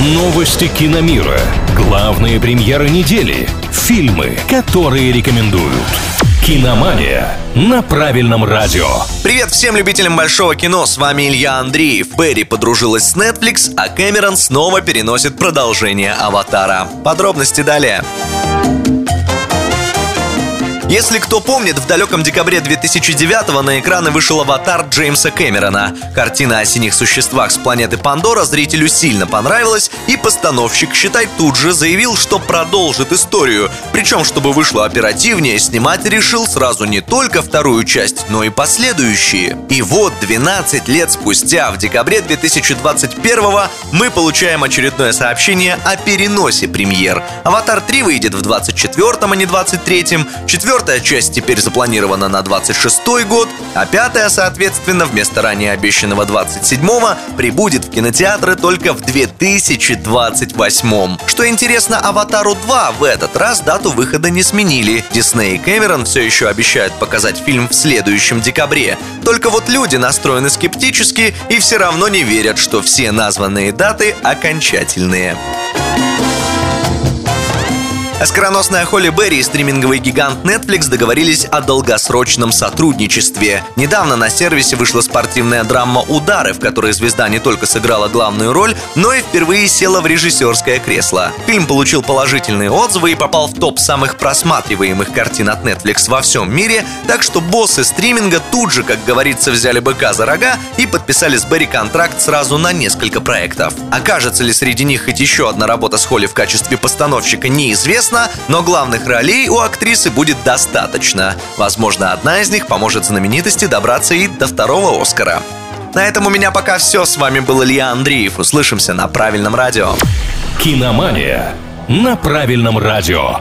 Новости киномира. Главные премьеры недели. Фильмы, которые рекомендуют. Киномания на правильном радио. Привет всем любителям большого кино, с вами Илья Андреев. Берри подружилась с Netflix, а Кэмерон снова переносит продолжение «Аватара». Подробности далее. Если кто помнит, в далеком декабре 2009 на экраны вышел «Аватар» Джеймса Кэмерона. Картина о синих существах с планеты Пандора зрителю сильно понравилась, и постановщик, считай, тут же заявил, что продолжит историю. Причем, чтобы вышло оперативнее, снимать решил сразу не только вторую часть, но и последующие. И вот 12 лет спустя, в декабре 2021 мы получаем очередное сообщение о переносе премьер. «Аватар 3» выйдет в 24-м, а не 23-м, Четвертая часть теперь запланирована на 26 год, а пятая, соответственно, вместо ранее обещанного 27-го прибудет в кинотеатры только в 2028 Что интересно, «Аватару 2» в этот раз дату выхода не сменили. Дисней и Кэмерон все еще обещают показать фильм в следующем декабре. Только вот люди настроены скептически и все равно не верят, что все названные даты окончательные. Оскароносная Холли Берри и стриминговый гигант Netflix договорились о долгосрочном сотрудничестве. Недавно на сервисе вышла спортивная драма «Удары», в которой звезда не только сыграла главную роль, но и впервые села в режиссерское кресло. Фильм получил положительные отзывы и попал в топ самых просматриваемых картин от Netflix во всем мире, так что боссы стриминга тут же, как говорится, взяли быка за рога и подписали с Берри контракт сразу на несколько проектов. Окажется ли среди них хоть еще одна работа с Холли в качестве постановщика, неизвестно, известно, но главных ролей у актрисы будет достаточно. Возможно, одна из них поможет знаменитости добраться и до второго Оскара. На этом у меня пока все. С вами был Илья Андреев. Услышимся на правильном радио. Киномания на правильном радио.